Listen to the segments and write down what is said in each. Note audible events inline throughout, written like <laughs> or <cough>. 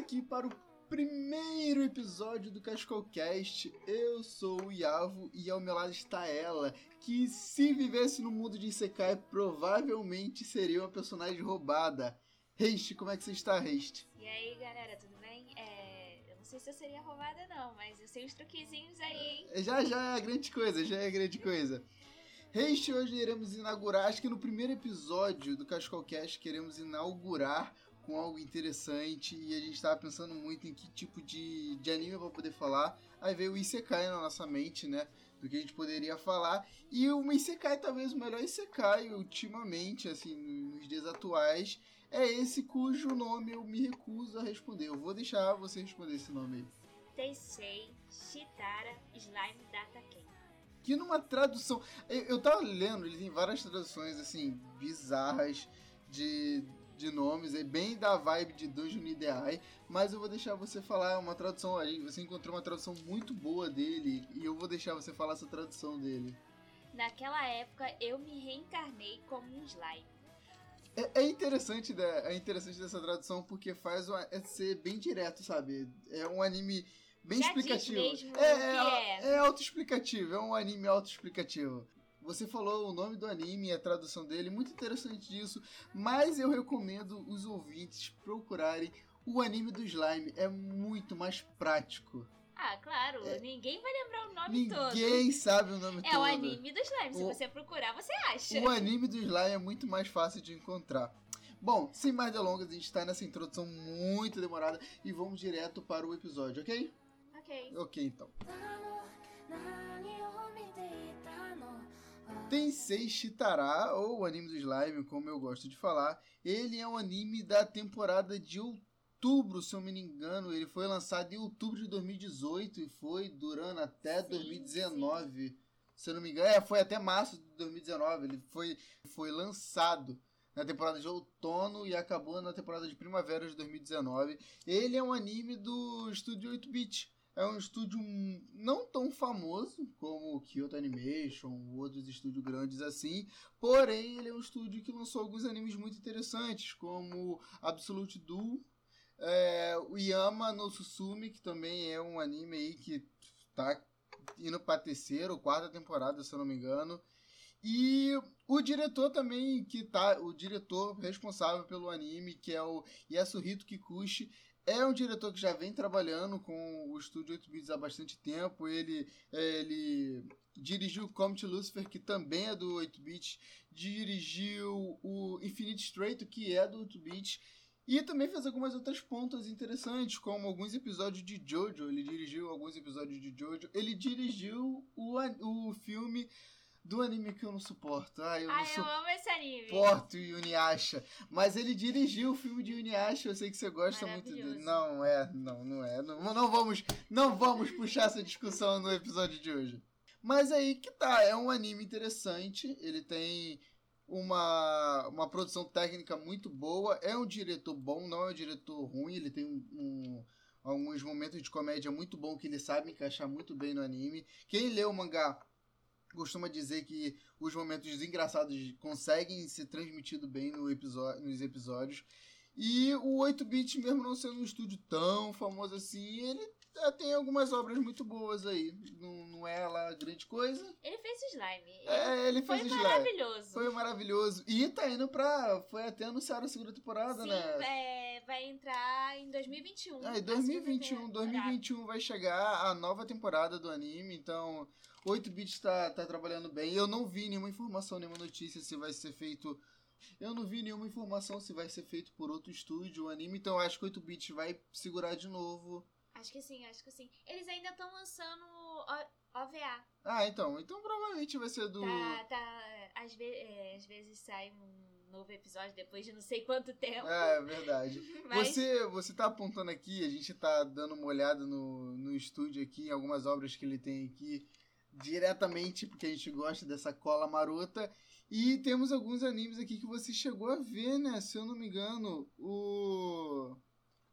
aqui para o primeiro episódio do Cascolcast. Eu sou o Iavo e ao meu lado está ela, que se vivesse no mundo de Isekai provavelmente seria uma personagem roubada. Reist, como é que você está, Reist? E aí, galera, tudo bem? É, eu não sei se eu seria roubada não, mas eu sei os truquezinhos aí, hein? Já, já é grande coisa, já é grande coisa. Reist, hoje iremos inaugurar, acho que no primeiro episódio do Cascolcast queremos inaugurar com algo interessante e a gente estava pensando muito em que tipo de, de anime para poder falar. Aí veio o Isekai na nossa mente, né? Do que a gente poderia falar. E o Isekai, talvez o melhor Isekai ultimamente, assim, nos dias atuais, é esse cujo nome eu me recuso a responder. Eu vou deixar você responder esse nome aí. Teisei Shitara Slime Data Ken. Que numa tradução. Eu, eu tava lendo, ele tem várias traduções, assim, bizarras de de nomes, é bem da vibe de Dungeon Ideai, mas eu vou deixar você falar uma tradução. Você encontrou uma tradução muito boa dele e eu vou deixar você falar essa tradução dele. Naquela época eu me reencarnei como um slime. É, é interessante, né? é interessante dessa tradução porque faz uma, é ser bem direto, sabe? É um anime bem Já explicativo. Mesmo é, é, é. é autoexplicativo, é um anime autoexplicativo. Você falou o nome do anime e a tradução dele, muito interessante disso, mas eu recomendo os ouvintes procurarem o anime do slime, é muito mais prático. Ah, claro, ninguém vai lembrar o nome todo. Ninguém sabe o nome É todo. o anime do slime, se O- você procurar, você acha. O anime do slime é muito mais fácil de encontrar. Bom, sem mais delongas, a gente está nessa introdução muito demorada e vamos direto para o episódio, ok? Ok. Ok, então. Tensei Shitara, ou anime do slime, como eu gosto de falar, ele é um anime da temporada de outubro, se eu me engano. Ele foi lançado em outubro de 2018 e foi durando até sim, 2019. Sim. Se eu não me engano, é, foi até março de 2019. Ele foi, foi lançado na temporada de outono e acabou na temporada de primavera de 2019. Ele é um anime do estúdio 8-bit é um estúdio não tão famoso como o Kyoto Animation ou outros estúdios grandes assim, porém ele é um estúdio que lançou alguns animes muito interessantes, como Absolute Duel, é, o Yama no Susume, que também é um anime aí que tá indo pra terceira ou quarta temporada, se eu não me engano. E o diretor também, que tá. O diretor responsável pelo anime, que é o Yasuhito Kikuchi, é um diretor que já vem trabalhando com o estúdio 8 bits há bastante tempo. Ele, é, ele dirigiu Comet Lucifer, que também é do 8 bits, dirigiu o Infinite Straight, que é do 8 bits. E também fez algumas outras pontas interessantes, como alguns episódios de Jojo. Ele dirigiu alguns episódios de Jojo. Ele dirigiu o, o filme do anime que eu não suporto. Ah, eu Ah, não eu suporto amo esse anime. suporto o Yuniasha. Mas ele dirigiu o filme de Yuniasha, eu sei que você gosta muito dele. Não é, não, não é. Não, não vamos, não vamos puxar essa discussão no episódio de hoje. Mas aí que tá, é um anime interessante, ele tem uma, uma produção técnica muito boa, é um diretor bom, não é um diretor ruim, ele tem um, um- alguns momentos de comédia muito bom que ele sabe encaixar muito bem no anime. Quem lê o mangá costuma dizer que os momentos engraçados conseguem ser transmitidos bem no nos episódios. E o 8-bit, mesmo não sendo um estúdio tão famoso assim, ele tem algumas obras muito boas aí. Não, não é lá grande coisa. Ele fez slime. É, ele Foi fez o slime. maravilhoso. Foi maravilhoso. E tá indo pra. Foi até anunciar a segunda temporada, Sim, né? é, vai entrar em 2021. É, em 2021, segunda temporada. 2021 vai chegar a nova temporada do anime, então 8-bit tá, tá trabalhando bem. Eu não vi nenhuma informação, nenhuma notícia se vai ser feito. Eu não vi nenhuma informação se vai ser feito por outro estúdio o anime, então eu acho que 8-bit vai segurar de novo. Acho que sim, acho que sim. Eles ainda estão lançando OVA. Ah, então, então provavelmente vai ser do. Tá, tá. Às, ve é, às vezes sai um novo episódio depois de não sei quanto tempo. É, é verdade. <laughs> Mas Você, você tá apontando aqui, a gente tá dando uma olhada no, no estúdio aqui, em algumas obras que ele tem aqui, diretamente, porque a gente gosta dessa cola marota. E temos alguns animes aqui que você chegou a ver, né? Se eu não me engano, o.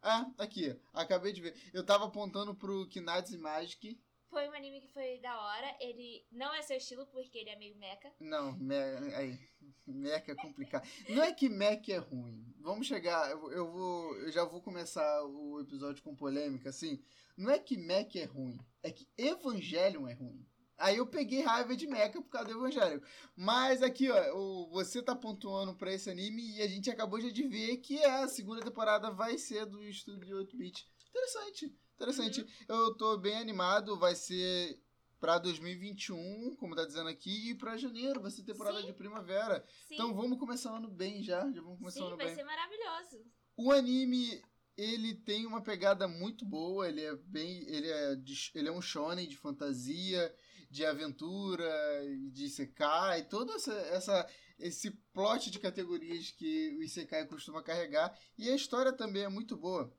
Ah, aqui, acabei de ver. Eu tava apontando pro Kinatsu Magic, Foi um anime que foi da hora. Ele não é seu estilo porque ele é meio mecha. Não, me... aí, Mecha é complicado. Não é que Mecha é ruim. Vamos chegar, eu, eu vou, eu já vou começar o episódio com polêmica, assim. Não é que Mecha é ruim, é que Evangelion é ruim. Aí eu peguei raiva de Mecha por causa do Evangelho. Mas aqui, ó, o, você tá pontuando pra esse anime e a gente acabou já de ver que a segunda temporada vai ser do estúdio 8-bit. Interessante, interessante. Eu tô bem animado, vai ser pra 2021, como tá dizendo aqui, e pra janeiro, vai ser temporada Sim. de primavera. Sim, Então vamos começar o ano bem já, já vamos começar o sim ano vai bem. ser maravilhoso. O anime, ele tem uma pegada muito boa, ele é bem, ele é, de- ele é um shonen de fantasia, de aventura, de isekai, toda essa, essa esse plot de categorias que o isekai costuma carregar, e a história também é muito boa.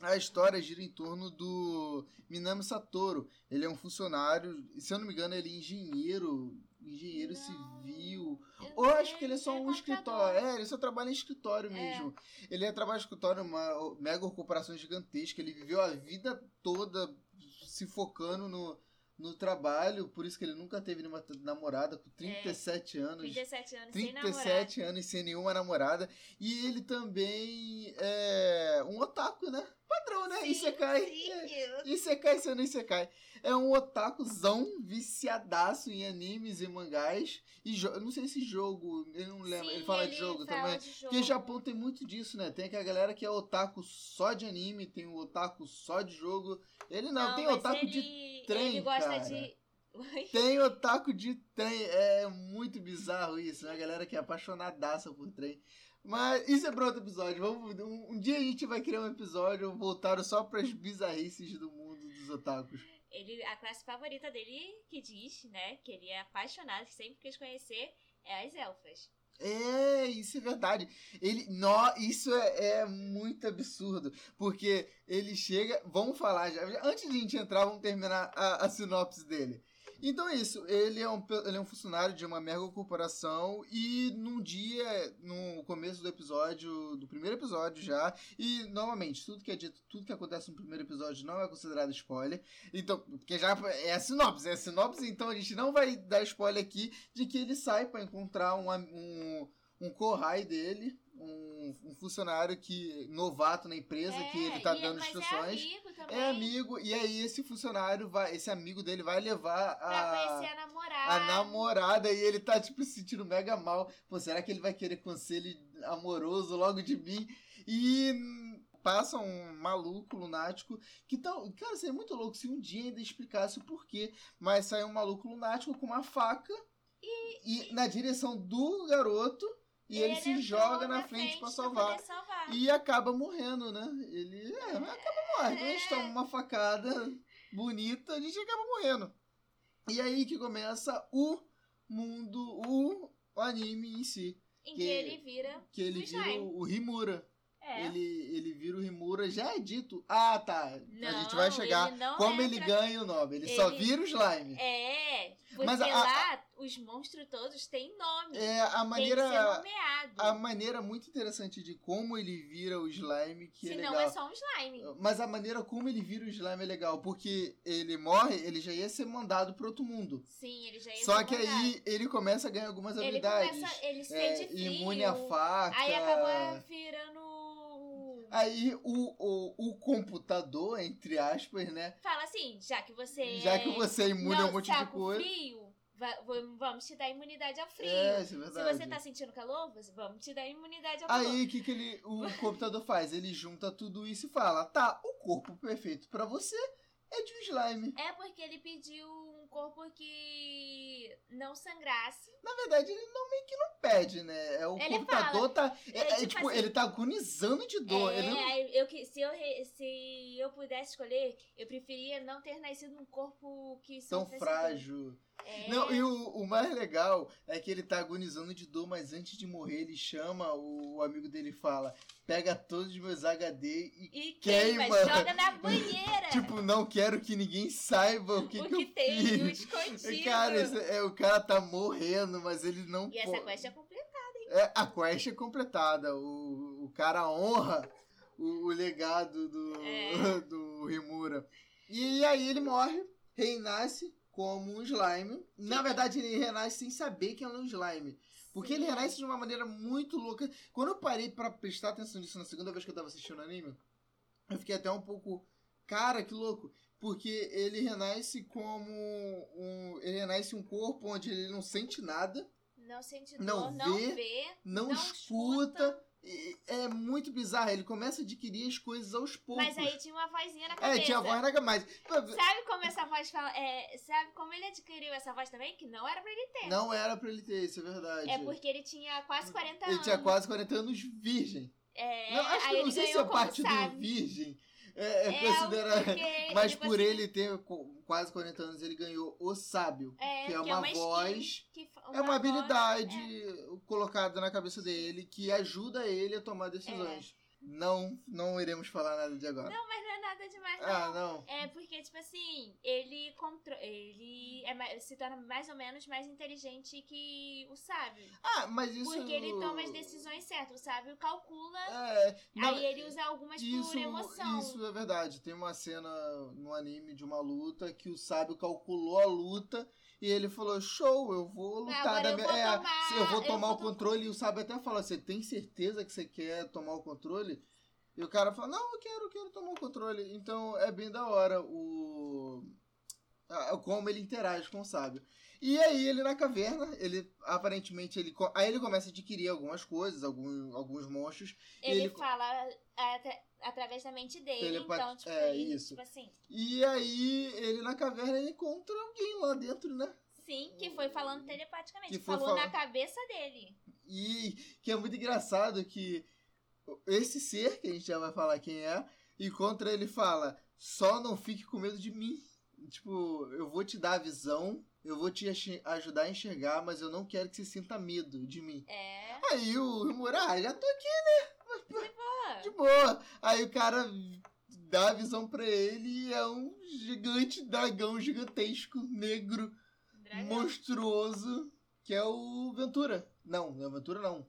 A história gira em torno do Minami Satoru. Ele é um funcionário, se eu não me engano, ele é engenheiro, engenheiro civil, Eu ou acho que ele é só um contador. escritório. É, ele só trabalha em escritório É. mesmo. Ele é trabalho em escritório, uma mega corporação gigantesca. Ele viveu a vida toda se focando no, no trabalho, por isso que ele nunca teve nenhuma namorada com 37 anos. 37 anos sem namorar. 37 anos sem nenhuma namorada. E ele também é um otaku, né? Padrão, né? Sim, Isekai. sim, É, eu- Isekai sendo Isekai. É um otakuzão viciadaço em animes e mangás. E jo- eu não sei se jogo, ele não lembra. Sim, ele fala de jogo fala também. de Porque jogo. Japão tem muito disso, né? Tem aquela galera que é otaku só de anime, tem o otaku só de jogo. Ele não, tem mas otaku de. ele, trem, Ele gosta cara. de. Tem otaku de trem. É muito bizarro isso, né? A galera que é apaixonadaça por trem. Mas isso é para outro episódio. Vamos, um, um dia a gente vai criar um episódio voltado só para as bizarrices do mundo dos otakus. Ele, a classe favorita dele, que diz, né, que ele é apaixonado, que sempre quis conhecer, é as elfas. É, isso é verdade. Ele, nó, isso é, é muito absurdo, porque ele chega, vamos falar já, antes de a gente entrar, vamos terminar a, a sinopse dele. Então é isso, ele é, um, ele é um funcionário de uma mega corporação e num dia, no começo do episódio, do primeiro episódio já, e novamente, tudo que é dito, tudo que acontece no primeiro episódio não é considerado spoiler, então, porque já é a sinopse, é a sinopse, então a gente não vai dar spoiler aqui de que ele sai para encontrar um, um, um Kohai dele, um, um funcionário que novato na empresa, que ele tá e- dando mas instruções. É amigo também. É amigo, e aí esse funcionário vai, esse amigo dele vai levar a, a namorada. a namorada e ele tá tipo se sentindo mega mal. Pô, será que ele vai querer conselho amoroso logo de mim? E passa um maluco lunático que tal, cara, seria muito louco se um dia ainda explicasse o porquê, mas sai um maluco lunático com uma faca e, na direção do garoto e ele, se entrou joga na frente pra salvar. poder salvar. E acaba morrendo, né? Ele é, acaba morrendo. A gente toma uma facada bonita, a gente acaba morrendo. E aí que começa o mundo, o anime em si. Em que- que ele vira. Que ele vira o, o Rimura. É. Ele, ele vira o Rimura, já é dito. Ah, tá. a Não, gente vai chegar. ele não como ele ganha o nome. Ele, só Ele- vira o slime. É, porque Mas a- lá os monstros todos têm nome. É a maneira. A maneira muito interessante de como ele vira o slime, que é Senão legal. é só um slime. Mas a maneira como ele vira o slime é legal, porque ele morre, ele já ia ser mandado pro outro mundo. Sim, ele já ia Só que mandado. aí ele começa a ganhar algumas ele habilidades. começa, ele É, sente frio. imune à faca. Aí acaba virando. Aí o, o, o computador, entre aspas, né? Fala assim, já que você Já é que você é imune a um monte de coisa. frio, va- vam- vamos te dar imunidade ao frio. É, é Se você tá sentindo calor, vamos te dar imunidade ao Aí calor. o que, que ele, o computador faz? Ele junta tudo isso e fala: tá, o corpo perfeito pra você é de um slime. É porque ele pediu um corpo que não sangrasse. Na verdade, ele não meio que não pede, né? É o Ele computador tá. É, É, é, tipo tipo, assim- ele tá agonizando de dor. É, não eu, se, eu, se eu pudesse escolher, eu preferia não ter nascido num corpo que tão frágil. É, Não, e o, o mais legal é que ele tá agonizando de dor, mas antes de morrer, ele chama o, o amigo dele e fala: pega todos os meus HD e. E queima, queima. joga na <laughs> banheira. Tipo, não quero que ninguém saiba o que, o que, que, eu tem fiz. escondido. Cara, esse- é, o cara tá morrendo, mas ele não E essa quest é completa. É, a quest é completada. O, o cara honra o, o legado do, É. <laughs> do Rimura. E aí ele morre. renasce como um slime. Na verdade, ele renasce sem saber que é um slime. Porque ele Sim. renasce de uma maneira muito louca. Quando eu parei pra prestar atenção nisso na segunda vez que eu tava assistindo o anime, eu fiquei até um pouco. Cara, que louco. Porque ele renasce como um. Ele renasce um corpo onde ele não sente nada, Não sente Não dor, não vê, vê. não, Não escuta. E É muito bizarro. Ele começa a adquirir as coisas aos poucos. Mas aí tinha uma vozinha na cabeça. É, tinha a voz na mais. Sabe como essa voz fala? é, sabe como ele adquiriu essa voz também? Que não era pra ele ter. Não era pra ele ter, isso é verdade. É porque ele tinha quase 40 Ele anos. tinha quase 40 anos virgem. É, não, acho que não ele sei se é parte do virgem. É, é É, considerado. porque <laughs> Mas ele por conseguiu- ele ter quase 40 anos, ele ganhou o sábio. É, que é uma skill voz. que fa- É uma habilidade colocada na cabeça dele que ajuda ele a tomar decisões. Não, não iremos falar nada de agora. Não, mas não é nada demais, não. ah, não. É porque, tipo assim, ele, contro... ele é se torna mais ou menos mais inteligente que o sábio. Ah, mas isso. Porque ele toma as decisões certas. O sábio calcula, É, na- aí ele usa algumas isso, por emoção. isso é verdade. Tem uma cena no anime de uma luta que o sábio calculou a luta e ele falou: Show, eu vou lutar da eu minha. vou é, tomar- eu vou eu tomar vou o tom- controle. E o sábio até fala: Você tem certeza que você quer tomar o controle? E o cara fala: Não, eu quero, eu quero tomar o controle. Então é bem da hora o. Como ele interage com o sábio. E aí ele na caverna, ele aparentemente ele aí ele começa a adquirir algumas coisas, alguns, alguns monstros. Ele, ele- fala atra- através da mente dele. Telepat- Então, tipo, é, ele, isso. tipo assim. E aí, ele na caverna ele encontra alguém lá dentro, né? Sim, que foi falando telepaticamente. Que falou falar- na cabeça dele. E que é muito engraçado que esse ser, que a gente já vai falar quem é, encontra ele e fala: só não fique com medo de mim. Tipo, eu vou te dar a visão, eu vou te ajudar a enxergar, mas eu não quero que você sinta medo de mim. É. Aí o Rimura, ah, já tô aqui, De boa. Aí o cara dá a visão pra ele e é um gigante dragão gigantesco, negro, dragão. monstruoso, que é o Ventura. Não, não é o Ventura, não.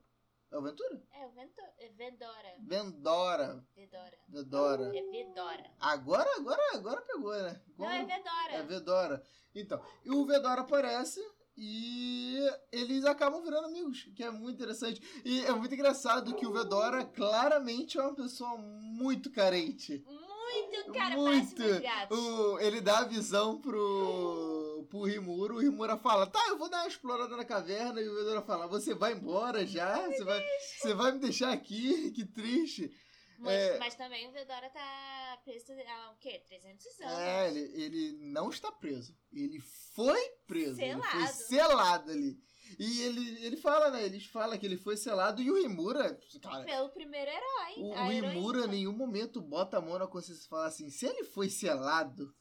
É o Ventura? É o Vento... é Vendora. Vendora. Vedora. Vedora. É Vedora. Agora, agora, agora pegou, né? Não, é Vedora. É Vedora. Então, e o Vedora aparece e eles acabam virando amigos, que é muito interessante. E é muito engraçado que o Vedora claramente é uma pessoa muito carente. Muito, cara, Muito. O, ele dá a visão pro, pro Rimuro, o Rimura fala, tá, eu vou dar uma explorada na caverna, e o Vedora fala, você vai embora já? Você vai, você vai me deixar aqui? Que triste. Mas, é- mas também o Vedora tá preso há o quê? 300 anos. É, ele, ele não está preso. Ele foi preso. Ele foi Selado. selado ali. E ele, ele fala, né? Eles falam que ele foi selado e o Rimura, cara, Pelo primeiro herói. o, o Rimura em nenhum momento bota a mão na consciência e fala assim: se ele foi selado,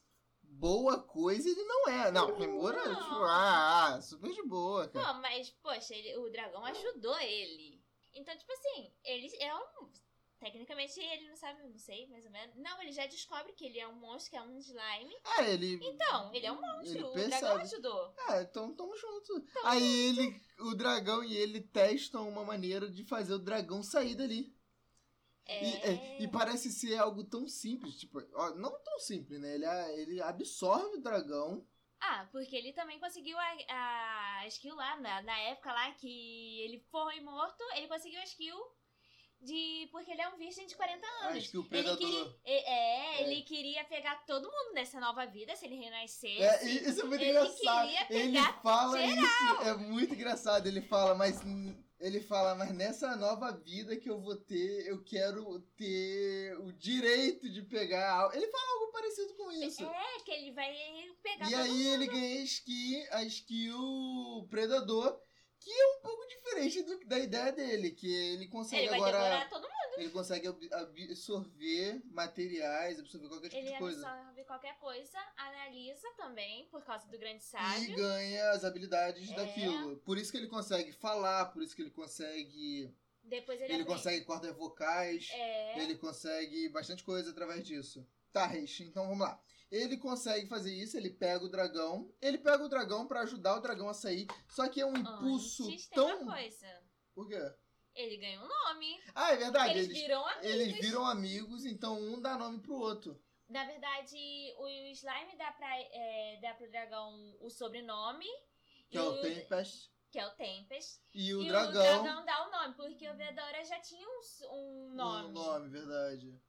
boa coisa ele não é. Não, o Rimura, Não. tipo, ah, ah, super de boa, cara. Mas, poxa, ele- o dragão ajudou ele. Então, tipo assim, ele é um. Tecnicamente ele não sabe, não sei, mais ou menos. Não, ele já descobre que ele é um monstro, que é um slime. É, ele. Então, ele é um monstro. Ele o percebe. dragão ajudou. É, então tamo junto. Aí ele, o dragão e ele testam uma maneira de fazer o dragão sair dali. É. E, é, e parece ser algo tão simples, tipo, ó, não tão simples, né? Ele, ele absorve o dragão. Ah, porque ele também conseguiu a, a skill lá, na, na época lá que ele foi morto, ele conseguiu a skill de. Porque ele é um virgem de 40 anos. Acho que o Ele predador. queria, é, É. ele queria pegar todo mundo nessa nova vida, se ele renascesse. É, isso é muito ele engraçado. Ele fala isso, é muito engraçado. Ele fala, mas ele fala, mas nessa nova vida que eu vou ter, eu quero ter o direito de pegar. algo." Ele fala algo parecido com isso. É, que ele vai pegar E aí mundo. ele ganha a skill, a skill predador, que é um pouco diferente do- da ideia dele, que ele consegue Ele agora. todo mundo. Ele consegue ab- absorver materiais, absorver qualquer tipo Ele de coisa. absorve qualquer coisa, analisa também, por causa do grande E sábio. ganha as habilidades É. daquilo. Por isso que ele consegue falar, por isso que ele consegue. Depois ele, Ele consegue cordas vocais, É. ele consegue bastante coisa através disso. Tá, Reish, então vamos lá. Ele consegue fazer isso, ele pega o dragão. Ele pega o dragão pra ajudar o dragão a sair. Só que é um impulso Antes tem tão. uma coisa. Por quê? Ele ganha um nome. Ah, é verdade. eles, Eles, viram amigos. eles viram amigos, então um dá nome pro outro. Na verdade, o slime dá, pra, é, dá pro dragão o sobrenome. Que é o Tempest. que é o Tempest. E o e dragão. o dragão dá o nome, porque o Vedora já tinha um, um nome. Um nome, verdade.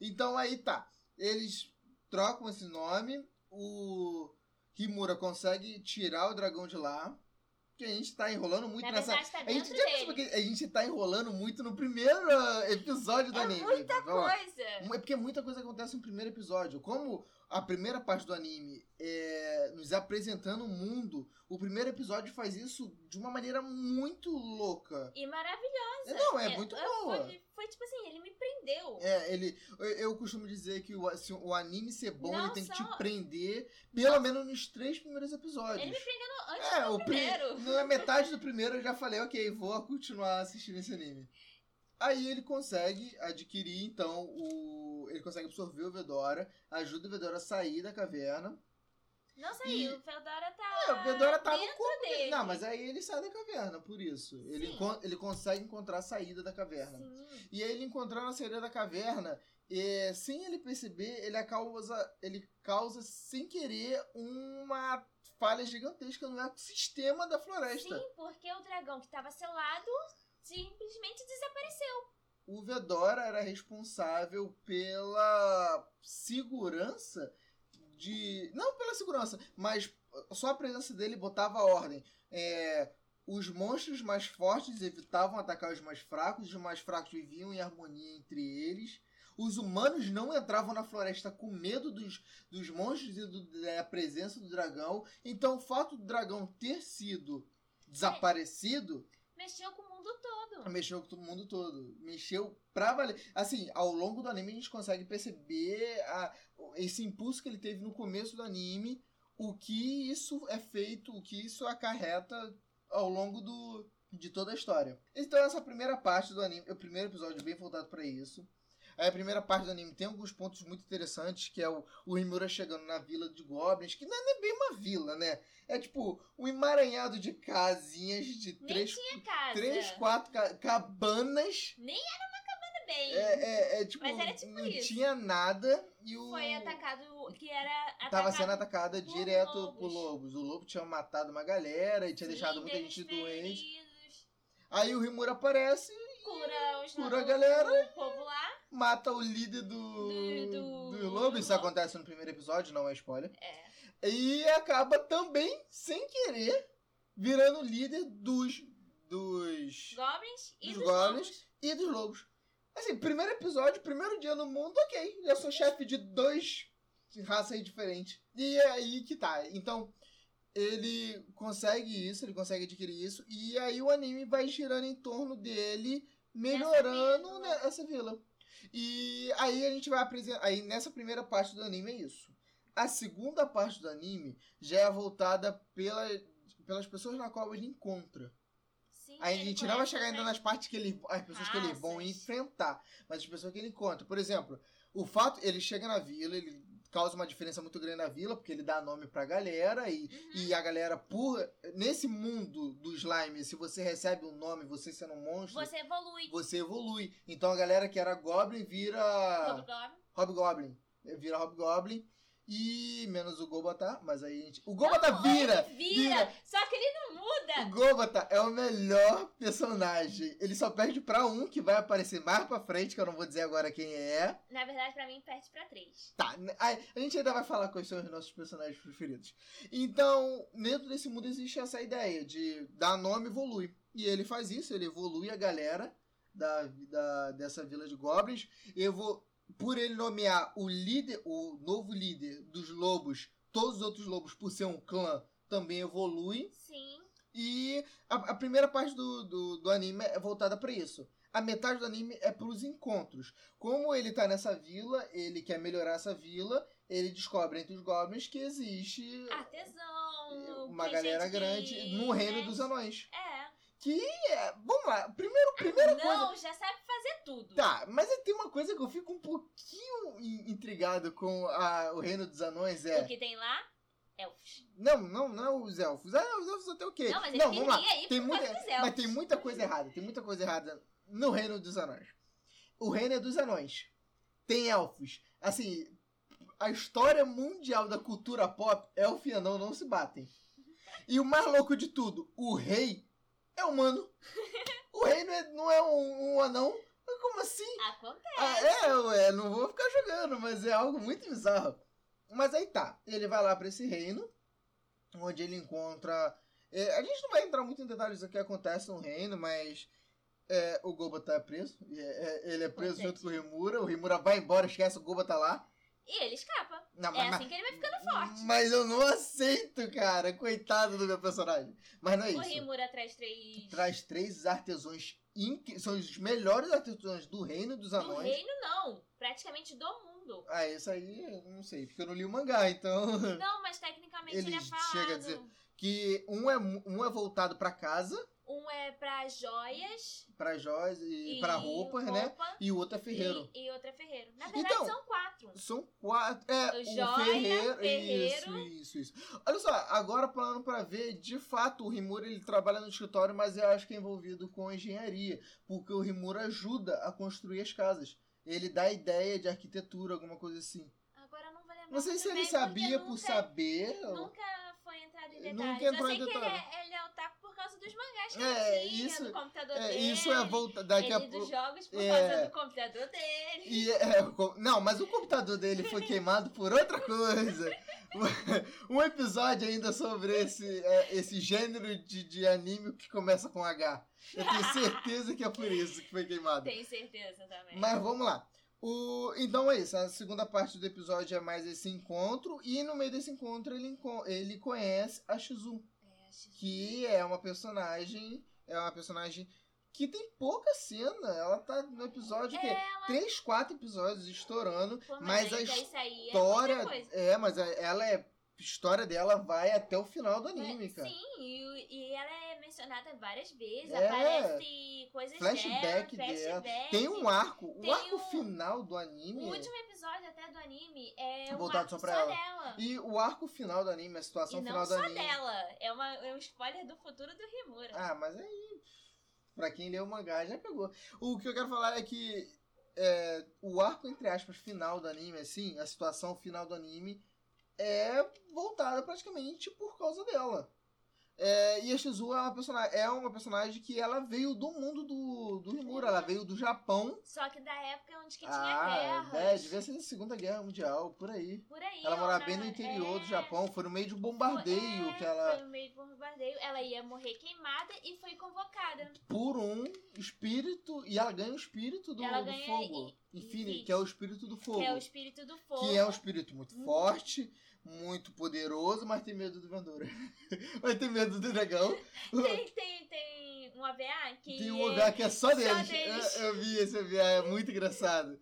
Então aí tá. Eles trocam esse nome. O Himura consegue tirar o dragão de lá. Que a gente tá enrolando muito Na nessa. verdade, tá a gente já dele. percebeu que a gente tá enrolando muito no primeiro ah, episódio do É anime. muita lá. coisa. É porque muita coisa acontece no primeiro episódio. Como a primeira parte do anime é nos apresentando o mundo, o primeiro episódio faz isso de uma maneira muito louca. E maravilhosa. Não, é muito eu- boa. Foi tipo assim, ele me prendeu. É, ele. Eu, eu costumo dizer que o, se o anime ser bom, Não ele tem que só- te prender pelo menos nos três primeiros episódios. Ele me prendeu no- antes é, do o pri- primeiro. <laughs> na metade do primeiro eu já falei, ok, vou continuar assistindo esse anime. Aí ele consegue adquirir, então, o. Ele consegue absorver o Vedora, ajuda o Vedora a sair da caverna. Não sei, E- o Feodora tá. É, o Vedora tá no corpo dele. Não, mas aí ele sai da caverna, por isso. Ele, Sim. ele consegue encontrar a saída da caverna. Sim. E aí ele encontrando a saída da caverna, é, sem ele perceber, ele causa, ele causa sem querer uma falha gigantesca no ecossistema da floresta. Sim, porque o dragão que tava selado simplesmente desapareceu. O Vedora era responsável pela segurança de. Não pela segurança, mas só a presença dele botava ordem. É, os monstros mais fortes evitavam atacar os mais fracos, os mais fracos viviam em harmonia entre eles. Os humanos não entravam na floresta com medo dos, dos monstros e do- da presença do dragão. Então, o fato do dragão ter sido desaparecido Mexeu com o mundo todo. Mexeu com todo mundo todo. Mexeu pra valer. Assim, ao longo do anime a gente consegue perceber a- esse impulso que ele teve no começo do anime, o que isso é feito, o que isso acarreta ao longo do, de toda a história. Então essa primeira parte do anime, o primeiro episódio é bem voltado pra isso. Aí a primeira parte do anime tem alguns pontos muito interessantes, que é o, o chegando na vila de Goblins, que não é bem uma vila, né? É tipo um emaranhado de casinhas de Nem três casa. três, quatro ca- cabanas. Nem era bem. É, é, é, tipo, Mas era tipo não isso. tinha nada e o. Foi atacado, que era atacado. Tava sendo atacada por direto lobos. por lobos. O lobo tinha matado uma galera e tinha deixado muita gente doente. feridos, Aí o Rimura aparece, Cura os Cura a galera. O povo lá. mata o líder do. Do- do- do lobo. Isso acontece no primeiro episódio, não é spoiler. É. E acaba também, sem querer, virando líder dos. dos. Goblins e Dos dos goblins. lobos. e dos lobos. Assim, primeiro episódio, primeiro dia no mundo, ok. Eu sou chefe de dois raças diferentes. E é aí que tá. Então, ele consegue isso, ele consegue adquirir isso. E aí o anime vai girando em torno dele, melhorando vila. né, essa vila. E aí a gente vai apresentar. Aí nessa primeira parte do anime é isso. A segunda parte do anime já é voltada pela, pelas pessoas na qual ele encontra. A gente não vai chegar ainda nas partes que ele. As pessoas que ele vão Raças. enfrentar. Mas as pessoas que ele encontra. Por exemplo, o fato. Ele chega na vila, ele causa uma diferença muito grande na vila, porque ele dá nome pra galera. E, Uhum. e a galera, por. Nesse mundo do slime, se você recebe um nome, você sendo um monstro, Você evolui. você evolui. Então a galera que era Goblin vira. Hobgoblin. Hobgoblin. Vira Hobgoblin. E menos o Gobata, mas aí a gente. O Gobata Não, vira! ele vira! Só que ele não O! Gobata é o melhor personagem. Ele só perde pra um que vai aparecer mais pra frente, que eu não vou dizer agora quem é. Na verdade, pra mim, perde pra três. Tá, a, a gente ainda vai falar quais são os nossos personagens preferidos. Então, dentro desse mundo existe essa ideia de dar nome evolui. E ele faz isso, ele evolui a galera da, da, dessa vila de goblins. Eu vou, por ele nomear o líder, o novo líder dos lobos, todos os outros lobos, por ser um clã, também evoluem. Sim. E a, a primeira parte do, do, do anime é voltada pra isso. A metade do anime é pros encontros. Como ele tá nessa vila, ele quer melhorar essa vila, ele descobre entre os goblins que existe Artesão. uma tem galera grande que- no reino né? dos anões. É. Que é. Vamos lá, primeiro, primeira coisa. Não, já sabe fazer tudo. Tá, mas tem uma coisa que eu fico um pouquinho in- intrigado com a- o reino dos anões O é. que tem lá? Elfos. Não, não, não é os elfos. Ah, os elfos até o quê? Não, mas não vamos lá. Tem muita, mas tem muita coisa errada. Tem muita coisa errada no reino dos anões. O reino é dos anões. Tem elfos. Assim, a história mundial da cultura pop, elfo e anão não se batem. E o mais louco de tudo, o rei é humano. O rei não é, não é um, um anão. Como assim? Acontece. Ah, é, ué, não vou ficar jogando, mas é algo muito bizarro. Mas aí tá, ele vai lá pra esse reino, onde ele encontra. é, a gente não vai entrar muito em detalhes do que acontece no reino, mas é, o Goba tá preso. é- é- ele é preso Coitadinho. junto com o Rimura. O Rimura vai embora, esquece, o Goba tá lá. E ele escapa. Não, É mas, assim que ele vai ficando forte. mas eu não aceito, cara. Coitado do meu personagem. Mas não é O isso. Rimura traz três. Traz três artesãos incri- São os melhores artesãos do reino dos Do anões. reino, não. Praticamente do mundo. Ah, isso aí eu não sei, porque eu não li o mangá, então. Não, mas tecnicamente ele, Ele é falado. chega a dizer- que um é, um é voltado pra casa, Um é pra joias pra joias e, e pra roupas, né? roupa, E o outro é ferreiro. E, e outro é ferreiro. Na verdade, Então, são quatro. São quatro. É, O joia, ferreiro. ferreiro. Isso, isso, isso. Olha só, agora falando pra ver, de fato, o Rimura ele trabalha no escritório, mas eu acho que é envolvido com engenharia. Porque o Rimura ajuda a construir as casas. Ele dá ideia de arquitetura, alguma coisa assim. Agora não vou lembrar. Não sei se ele sabia porque por nunca- saber. Nunca foi entrado em Nunca detalhes. entrou eu em sei dos mangás que É, ele tinha, isso- do computador É, dele. isso é volta daqui a ele dos pouco. jogos por É. causa do computador dele. E é, co- não, mas o computador dele foi queimado por outra coisa. Um episódio ainda sobre esse, é, esse gênero de, de anime que começa com H. Eu tenho certeza que é por isso que foi queimado. Tenho certeza também. Mas vamos lá. O, então é isso. A segunda parte do episódio é mais esse encontro. E no meio desse encontro ele, ele conhece a Shizu. É, que- é uma personagem. É uma personagem que tem pouca cena. Ela tá no episódio que É, três, quatro episódios estourando, pô, mas a aí, isso aí é história coisa. é, mas a- ela é a história dela vai até o final do anime, É, cara. Sim, e, o- e ela é mencionada várias vezes. É. Aparece coisas Flashback dela, dela. flashback. Tem um arco, o Tem arco um- final do O anime. último episódio até do anime é um Voltado arco só só, pra ela. dela. E o arco final do anime, a situação E final não do só anime. dela. É, uma, é um spoiler do futuro do Rimura. Ah, mas aí, pra quem leu o mangá, já pegou. O que eu quero falar é que é, o arco, entre aspas, final do anime, assim, a situação final do anime, é voltada praticamente por causa dela. É, e a Shizu é uma, personagem, é uma personagem que ela veio do mundo do, do Rimura, ela veio do Japão. Só que da época onde que tinha Ah, guerra. é, devia ser da Segunda Guerra Mundial, por aí. Por aí. Ela morava na- bem no interior do é, Japão, foi no meio de um bombardeio é, que ela. Foi no meio de um bombardeio. Ela ia morrer queimada e foi convocada. por um espírito e ela ganha o espírito do, Ela do fogo. Infinity, Infinity. que é o espírito do fogo. Que é o espírito do fogo. Que é um espírito muito Uhum. forte, muito poderoso, mas tem medo do Vendura. <laughs> mas tem medo do dragão. Tem, tem, tem um AVA que. Tem um lugar que é só deles. deles. Eu, eu vi esse OVA, é muito engraçado.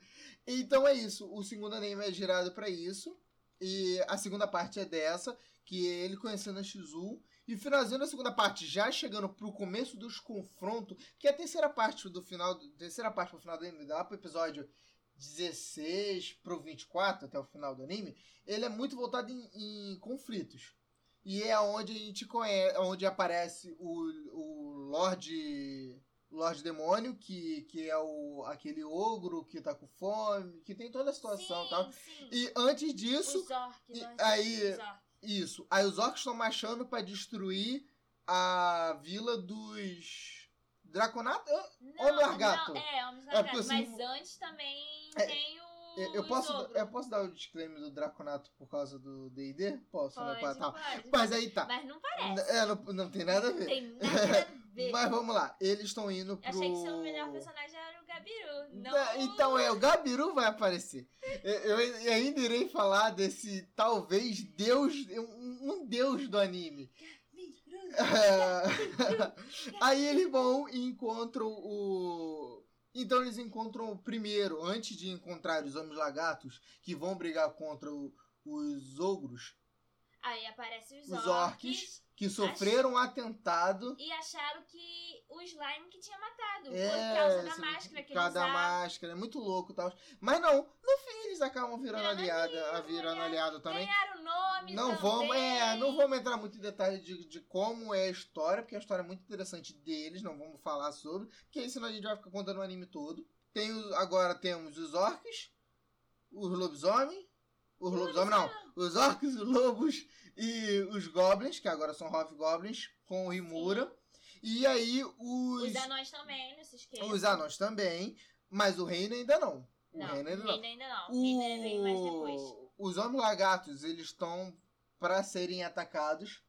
Então é isso. O segundo anime é girado pra isso. E a segunda parte é dessa, que é ele conhecendo a Shizu. E finalizando a segunda parte, já chegando pro começo dos confrontos, que é a terceira parte do final, terceira parte pro final do anime, lá pro episódio 16 pro 24, até o final do anime, ele é muito voltado em, em conflitos. E é onde a gente conhece, onde aparece o, o Lorde Lorde Demônio, que, que é o aquele ogro que tá com fome, que tem toda a situação sim, e tal. Sim. E antes disso, Os orcs, e Lorde- aí- isso. Aí os orcs estão marchando pra destruir a vila dos Draconato? Não, Homem Largato. Não, é, Homens É, porque Largato. assim- Mas antes também É, tem o. eu, eu os posso, eu posso dar o disclaimer do Draconato por causa do D&D? Posso, né? Pode, Tá. pode. Mas aí tá. Mas não parece. É, não, não tem nada a ver. Tem nada a ver. <laughs> Mas vamos lá. Eles estão indo pro... Eu achei que seu melhor personagem era o Gabiru. Não Da- Então é, o Gabiru vai aparecer. Eu, eu ainda irei falar desse talvez deus, um, um deus do anime. <laughs> <laughs> Aí eles vão e encontram o. Então eles encontram primeiro, antes de encontrar os homens lagartos que vão brigar contra o- os ogros, Aí aparecem os, os orcs, orcs, que sofreram um atentado. e acharam que o slime que tinha matado. por É, causa da máscara que por causa da máscara, é muito louco e tal. Mas não, no fim eles acabam virando aliada, aliado, virando aliado. aliado também. Ganharam o nome Não também. vamos, é, não vamos entrar muito em detalhe de, de como é a história, porque a história é muito interessante deles, não vamos falar sobre, porque senão a gente vai ficar contando o anime todo. Tem agora temos os orcs, os lobisomens, Os lobisomens não. Os orcs, os lobos e os goblins, que agora são half goblins, com o Rimura. E aí os. Os anões também, não se esqueça. Os anões também, mas o reino ainda não. O Não, reino ainda o não. reino ainda não. O reino vem mais depois. O... Os homens lagartos, eles estão para serem atacados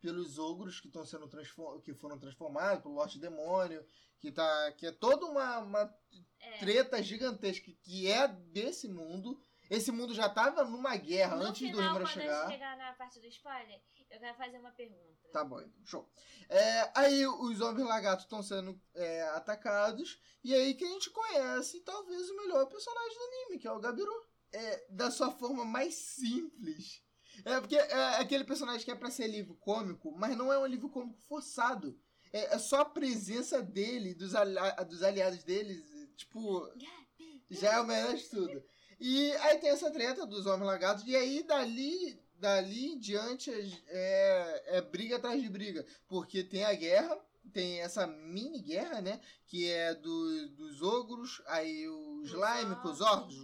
pelos ogros que estão sendo transform... que foram transformados, pelo Lorde Demônio, que tá que é toda uma, uma É. treta gigantesca que é desse mundo. Esse mundo já tava numa guerra No antes do final, Rimura quando chegar. eu chegar na parte do spoiler, eu quero fazer uma pergunta. Tá bom, então, show. É, aí os homens lagartos estão sendo é, atacados. E aí que a gente conhece talvez o melhor personagem do anime, que é o Gabiru. É, da sua forma mais simples. É porque é aquele personagem que é pra ser livro cômico, mas não é um livro cômico forçado. É, é só a presença dele, dos, ali- dos aliados deles, tipo, já é o melhor de tudo. E aí tem essa treta dos homens lagartos, e aí dali, dali em diante é, é briga atrás de briga. Porque tem a guerra, tem essa mini guerra, né? Que é do, dos ogros, aí os Os slime com os orcs.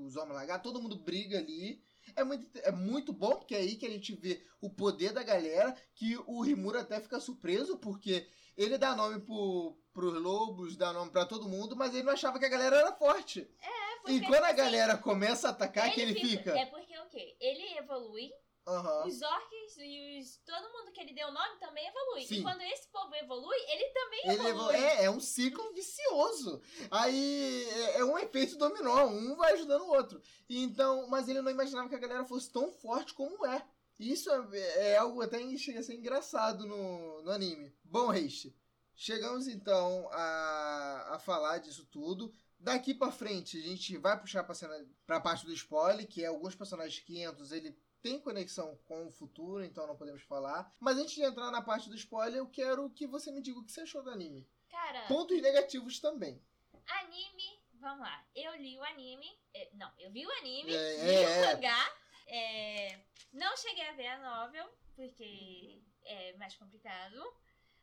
os homens lagartos, todo mundo briga ali. É muito, é muito bom, porque é aí que a gente vê o poder da galera, que o Rimura até fica surpreso, porque ele dá nome pro, pros lobos, dá nome pra todo mundo, mas ele não achava que a galera era forte. É, porque, E quando a assim, galera começa a atacar, que ele fica. É porque o quê? Ele evolui, Aham. os orcs e os. Todo mundo que ele deu nome também evolui. Sim. E quando esse povo evolui, ele também Ele evolui. evol- é, é um ciclo vicioso. Aí é, é um efeito dominó, um vai ajudando o outro. E Então, mas ele não imaginava que a galera fosse tão forte como é. E Isso é, é algo até chega a ser engraçado no, no anime. Bom, Reis, chegamos então a, a falar disso tudo. Daqui pra frente, a gente vai puxar pra, cena, pra parte do spoiler, que é alguns personagens 500, ele tem conexão com o futuro, então não podemos falar. Mas antes de entrar na parte do spoiler, eu quero que você me diga o que você achou do anime. Cara, Pontos negativos também. anime. Vamos lá. Eu li o anime. é, não, eu vi o anime, É, li é, o é. mangá. é, não cheguei a ver a novel, porque é mais complicado.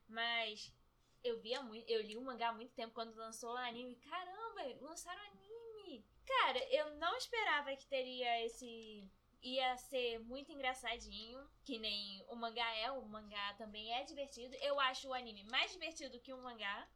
Mas eu via muito. Eu li o mangá há muito tempo quando lançou o anime. Caramba, lançaram anime! Cara, eu não esperava que teria esse. Ia ser muito engraçadinho, que nem o mangá é. O mangá também é divertido. Eu acho o anime mais divertido que o mangá.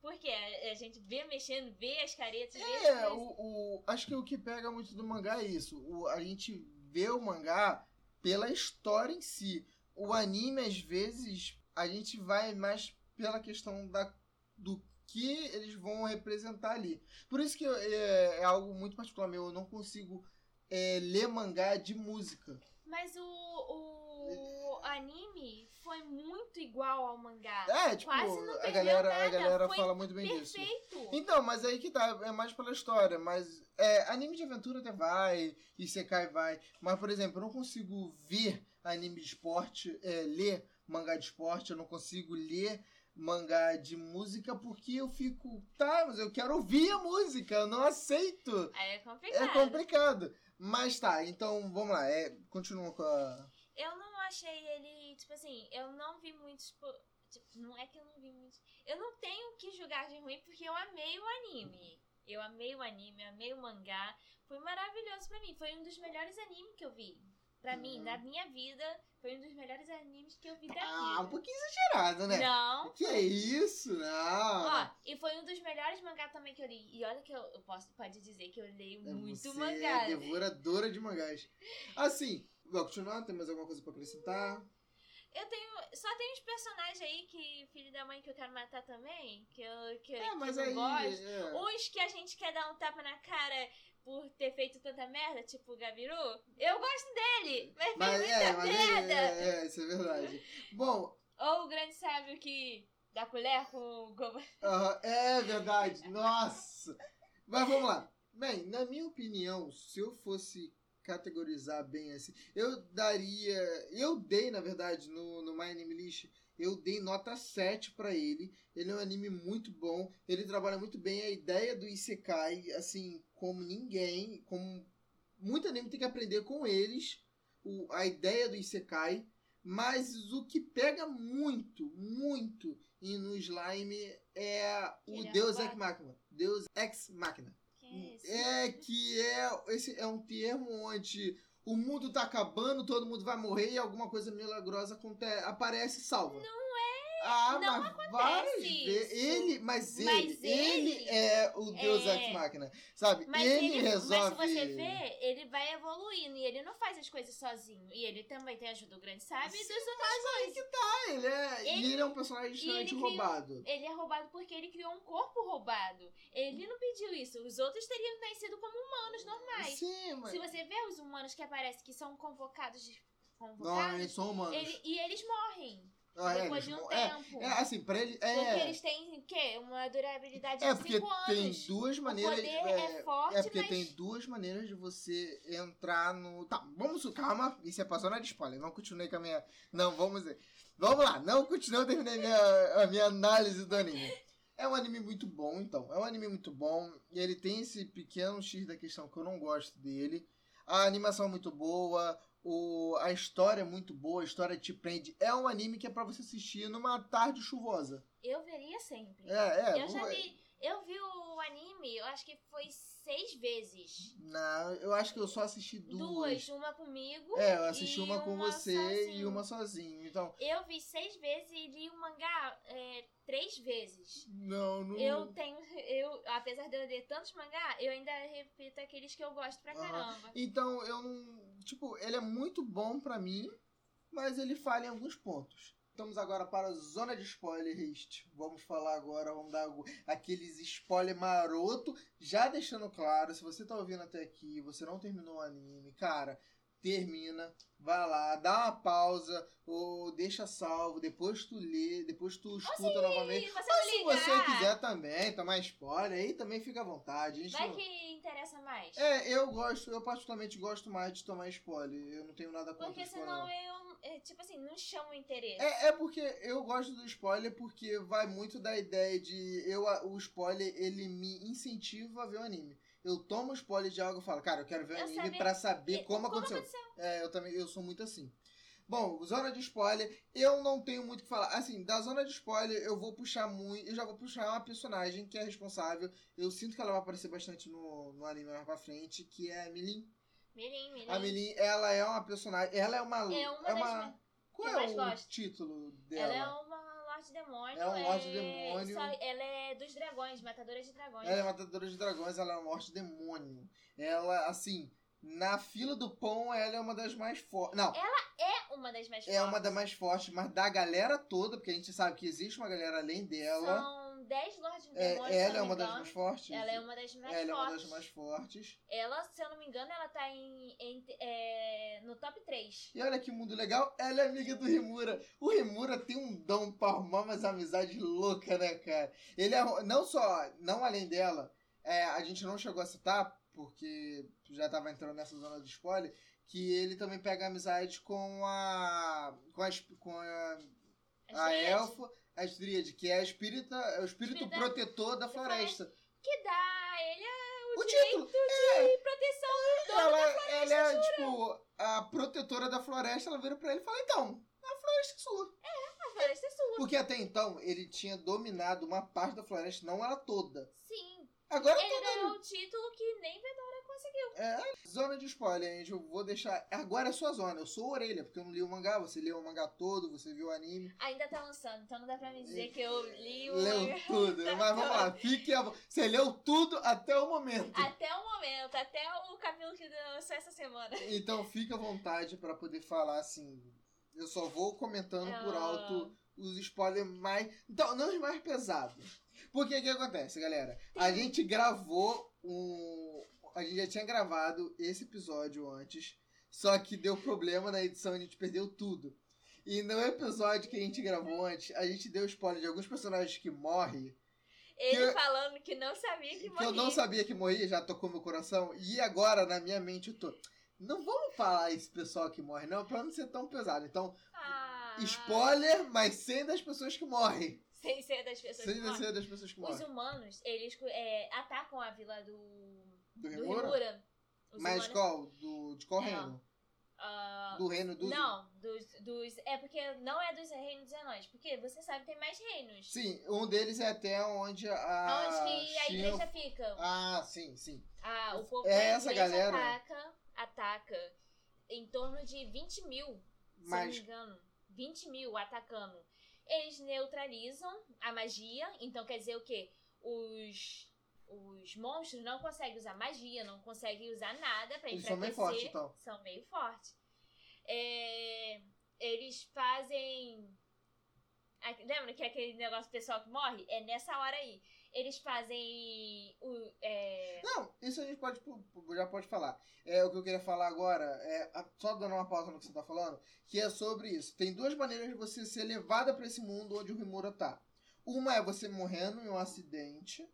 Porque a gente vê mexendo, vê as caretas, É, o, o- acho que o que pega muito do mangá é isso. O, a gente vê o mangá pela história em si. O anime, às vezes, a gente vai mais pela questão da, do que eles vão representar ali. Por isso que eu- é, é algo muito particular meu. Eu não consigo é, ler mangá de música. Mas o, o anime foi muito igual ao mangá. É, tipo, Quase não a galera, nada, a galera foi fala muito bem disso. Perfeito! Então, mas aí que tá, é mais pela história, mas é, anime de aventura até vai, e Sekai vai, mas por exemplo, eu não consigo ver anime de esporte, é, ler mangá de esporte, eu não consigo ler mangá de música porque eu fico, tá, mas eu quero ouvir a música, eu não aceito. É complicado. É complicado. Mas tá, então vamos lá, é, continua com a. Eu não achei ele, tipo assim, eu não vi muitos. po- Tipo, não é que eu não vi muitos. Eu não tenho que julgar de ruim porque eu amei o anime. Eu amei o anime, amei o mangá. Foi maravilhoso pra mim. Foi um dos melhores animes que eu vi. Pra mim, na minha vida, foi um dos melhores animes que eu vi da Ah, vida. um pouquinho exagerado, né? Não. Que é isso? Não. Ó, e foi um dos melhores mangá também que eu li. E olha que eu, eu posso, pode dizer que eu leio É, muito você mangá. é devoradora de mangás. Assim, vou continuar? Tem mais alguma coisa pra acrescentar? Eu tenho. Só tem uns personagens aí que, filho da mãe, que eu quero matar também. Que eu, que, É, que mas eu aí. gosto. é. Uns que a gente quer dar um tapa na cara por ter feito tanta merda, tipo o Gabiru. Eu gosto dele, mas, Mas fez é, muita merda. é, é, é, isso é verdade. Bom, Ou o grande sábio que dá colher com o Goba. é verdade. Nossa! Mas vamos lá. Bem, na minha opinião, se eu fosse categorizar bem assim, eu daria. Eu dei, na verdade, no, no My Anime List, eu dei nota 7 pra ele. Ele é um anime muito bom. Ele trabalha muito bem a ideia do Isekai, assim, como ninguém. Como muito anime tem que aprender com eles. O, a ideia do Isekai. Mas o que pega muito, muito e no slime é o Ele é Deus. Ex Machina. Deus Ex Machina. Que é? É que é esse é um termo onde o mundo tá acabando, todo mundo vai morrer e alguma coisa milagrosa aconte- aparece e salva. Não Ah, não mas vezes. Ele, mas ele, Mas ele, ele é o Deus é- Ex Machina, sabe? Mas ele, ele, resolve. mas se você vê, ele vai evoluindo e ele não faz as coisas sozinho. E ele também tem ajuda do grande sábio e das outras coisas. Ah, ele é, Ele- ele é um personagem extremamente roubado. Ele é roubado porque ele criou um corpo roubado. Ele não pediu isso. Os outros teriam nascido como humanos normais. Sim, mas. Se você vê os humanos que aparecem que são convocados de Não, eles convocados, são humanos. ele- e eles morrem Ah, é, depois eles de um é, tempo. é, assim, pra ele. Porque É, eles têm o quê? Uma durabilidade é de porque 5 tem anos. duas O maneiras. poder é, forte, É porque mas tem duas maneiras de você entrar no. Tá, vamos. Calma, isso é passando de spoiler. Não continuei com a minha. Não, vamos ver. Vamos lá, não continuei, eu terminei minha, a minha análise do anime. É um anime muito bom, então. É um anime muito bom. E ele tem esse pequeno X da questão que eu não gosto dele. A animação é muito boa. O, a história é muito boa, a história te prende. É um anime que é pra você assistir numa tarde chuvosa. eu veria sempre. É, é. eu já vi. Eu vi o anime, eu acho que foi seis vezes. Não, eu acho que eu só assisti duas. Duas, uma comigo. É, eu assisti e uma com uma você e sozinho. uma sozinho. Então, Eu vi seis vezes e li o mangá é, três vezes. não, não. Eu tenho. <laughs> Eu, apesar de eu ler tantos mangá, eu ainda repito aqueles que eu gosto pra caramba. Então, eu não. Tipo, ele é muito bom pra mim, mas ele falha em alguns pontos. Estamos agora para a zona de spoiler, Rist. Vamos falar agora, vamos dar aqueles spoiler maroto. Já deixando claro, se você tá ouvindo até aqui, você não terminou o anime, cara, termina, vai lá, dá uma pausa, ou deixa salvo, depois tu lê, depois tu escuta novamente. Você se ligar. você quiser também tomar spoiler, aí também fica à vontade. A gente Vai não- que interessa mais. É, eu gosto, eu particularmente gosto mais de tomar spoiler. Eu não tenho nada contra Porque senão não. eu. é, tipo assim, não chama o interesse. É, é porque eu gosto do spoiler porque vai muito da ideia de eu o spoiler ele me incentiva a ver o anime. Eu tomo spoiler de algo e falo, cara, eu quero ver o anime saber- pra saber E- como, aconteceu. É, eu também, eu sou muito assim. Bom, zona de spoiler, eu não tenho muito o que falar. Assim, da zona de spoiler, eu vou puxar muito. Eu já vou puxar uma personagem que é responsável. Eu sinto que ela vai aparecer bastante no, no anime mais pra frente, que é a Milin. Mirim, mirim. A Milin, ela é uma personagem. Ela é uma. É uma das uma qual é o gosto. título dela? Ela é Lorde Demônio. É um Lorde Demônio. só- ela é dos dragões, matadora de dragões. Ela é matadora de dragões, ela é uma morte demônio. Ela, assim, na fila do pão, ela é uma das mais fortes. Não, É uma das mais é uma fortes. das mais fortes, mas da galera toda, porque a gente sabe que existe uma galera além dela. São 10 Lordes É, Demônios, se eu ela é uma das mais fortes. Ela é uma das mais Ela é uma fortes. das mais fortes. Ela, se eu não me engano, ela tá em, em- é, no top 3. E olha que mundo legal, ela é amiga do Rimura. O Rimura tem um dom pra arrumar umas amizades loucas, né, cara? Ele é, não só, não além dela, é, a gente não chegou a citar, porque já tava entrando nessa zona de spoiler, que ele também pega amizade com a. com a, com a, a elfa, a Estríade, que é a espírita, é o espírito Espírita protetor da floresta. Que dá a ele o, O direito título! de proteção do dono Ela, da floresta. ela é, tipo, a protetora da floresta, ela vira pra ele e fala, então, a floresta é sua. A floresta é sua. Porque até então ele tinha dominado uma parte da floresta, não ela toda. Sim. Agora Ele ganhou o título que nem Vedora conseguiu. É, zona de spoiler, gente. Eu vou deixar. Agora é sua zona. Eu sou orelha, porque eu não li o mangá. Você leu o mangá todo, você viu o anime. Ainda tá lançando, então não dá pra me dizer que eu li o Leu tudo. <laughs> Mas vamos lá, fique. a... Você leu tudo até o momento. Até o momento, até o capítulo que lançou essa semana. Então fique à vontade pra poder falar assim. Eu só vou comentando por Ah. alto os spoilers mais. Então, não os mais pesados. Porque o que acontece, galera? A gente gravou um. A gente já tinha gravado esse episódio antes. Só que deu problema na edição, a gente perdeu tudo. E no episódio que a gente gravou antes, a gente deu spoiler de alguns personagens que morrem. Ele Que- falando que não sabia que Que morria. eu não sabia que morria, já tocou meu coração. E agora, na minha mente, eu tô. Não vamos falar esse pessoal que morre, não, pra não ser tão pesado. Então, Ah, spoiler, mas sem das pessoas que morrem. Sem ser das pessoas Sem que morrem. ser das pessoas que Os morrem. humanos, eles é, atacam a vila do, Do do Rimura? Os Mas humanos- qual? Do, de qual É. reino? ah, Do reino dos. Não, dos, dos. É porque não é dos reinos dos anões. Porque você sabe que tem mais reinos. Sim, um deles é até onde a. Onde que a Shin- igreja fica. Ah, sim, sim. Ah, o povo É essa galera. ataca, ataca em torno de 20 mil, se eu não me Mas engano. 20 mil atacando. Eles neutralizam a magia, então quer dizer o quê? Os, os monstros não conseguem usar magia, não conseguem usar nada pra Eles são meio fortes, então. São meio fortes. É, eles fazem. Lembra que é aquele negócio pessoal que morre? É nessa hora aí. Eles fazem o. é, Não, isso a gente pode, já pode falar. É, o que eu queria falar agora, é, só dando uma pausa no que você tá falando, que é sobre isso. Tem duas maneiras de você ser levada pra esse mundo onde o Rimura tá. Uma é você morrendo em um acidente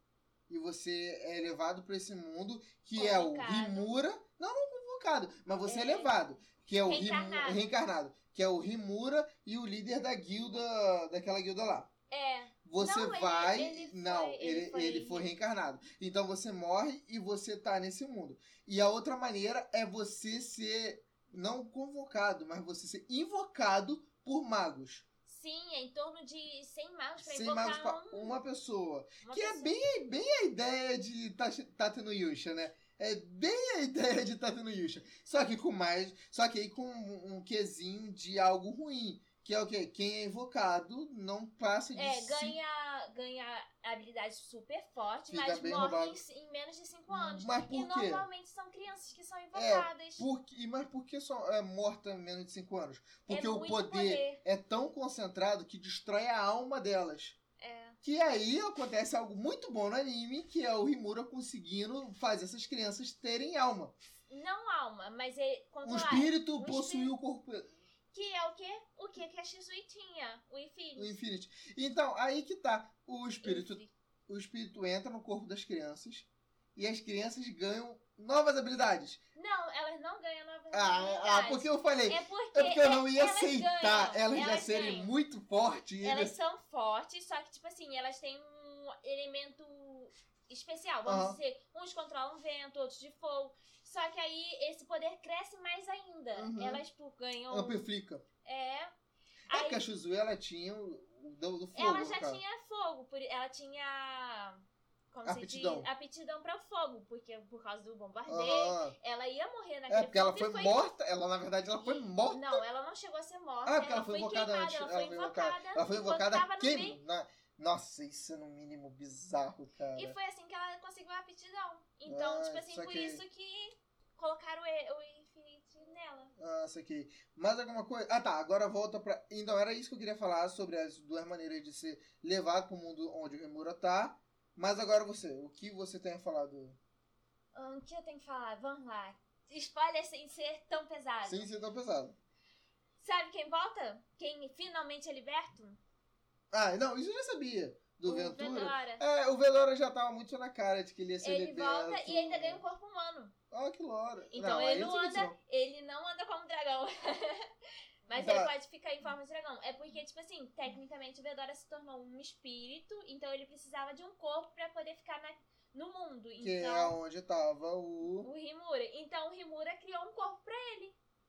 e você é levado pra esse mundo que é o Convocado. Rimura, não, não convocado, mas você é, É. levado, que é o Reencarnado. reencarnado, que é o Rimura e o líder da guilda, daquela guilda lá. é, Você Não, ele- vai. ele foi- não, ele ele, foi- ele foi reencarnado. Então você morre e você tá nesse mundo. E a outra maneira é você ser. Não convocado, mas você ser invocado por magos. Sim, é em torno de 100 magos pra Sem invocar magos pra um- uma pessoa. uma que é pessoa. bem, bem a ideia de Tat- Tata no Yusha, né? É bem a <laughs> ideia de Tata no Yusha. Só que com mais. Só que aí com um, um quesinho de algo ruim. Que é o quê? Quem é invocado não passa de É, cinco- ganha, ganha habilidade super forte, Fica mas morre em, em menos de 5 anos. Mas E por quê? É, normalmente são crianças que são invocadas. Por, que- mas por que só é morta em menos de 5 anos? Porque é o muito poder, é tão concentrado que destrói a alma delas. É. Que aí acontece algo muito bom no anime, que é o Rimura conseguindo fazer essas crianças terem alma. Não alma, mas é O espírito Um possui o corpo, Que é o quê? O que que a Shisui tinha? O o Infinity. Infinity. Então, aí que tá. O espírito, Infinity. o espírito entra no corpo das crianças e as crianças ganham novas habilidades. Não, elas não ganham novas Ah, ah habilidades. porque eu falei. É porque, É porque eu não ia elas aceitar ganham, elas, já elas serem ganham. muito fortes. Elas são fortes, só que, tipo assim, elas têm um elemento especial. Vamos dizer, uns controlam vento, outros de fogo. Só que aí esse poder cresce mais ainda. Uhum. Elas tipo, ganham. amplifica. É. É Aí, porque a Shuzue, ela tinha o do, do fogo, ela já tinha fogo, por- ela tinha. Como se Aptidão. diz? Aptidão pra fogo, porque por causa do bombardeio, Aham. ela ia morrer naquele É, porque ela e foi morta. Ela, na verdade, ela foi morta. Não, ela não chegou a ser morta. Ah, porque ela foi invocada queimada, antes. Ela Ela foi foi invocada. Ela foi invocada tava no meio- queima. Na... Nossa, isso é no mínimo bizarro, cara. E foi assim que ela conseguiu a aptidão. Então, Ah, tipo assim, por saquei. isso que colocaram o, o Infinite nela. Ah, isso aqui. Mais alguma coisa? Ah, tá. Agora volta pra. Então, era isso que eu queria falar sobre as duas maneiras de ser levado pro mundo onde o Remura tá. Mas agora você. O que você tem a falar do. Hum, O que eu tenho que falar? Vamos lá. Spoiler sem ser tão pesado. Sem ser tão pesado. Sabe quem volta? Quem finalmente é liberto? Ah, não, isso eu já sabia. Do o Ventura. Ventura. É, o Velora já tava muito na cara de que ele ia ser Ele liberto. volta e ainda ganha um corpo humano. Ah, que lora. Então aí ele não disso anda, ele não anda como dragão. <laughs> Mas Tá. ele pode ficar em forma de dragão. É porque, tipo assim, tecnicamente o Vedora se tornou um espírito, então ele precisava de um corpo pra poder ficar na- no mundo. Que é Então, onde tava o. o Rimura. Então o Rimura criou um corpo pra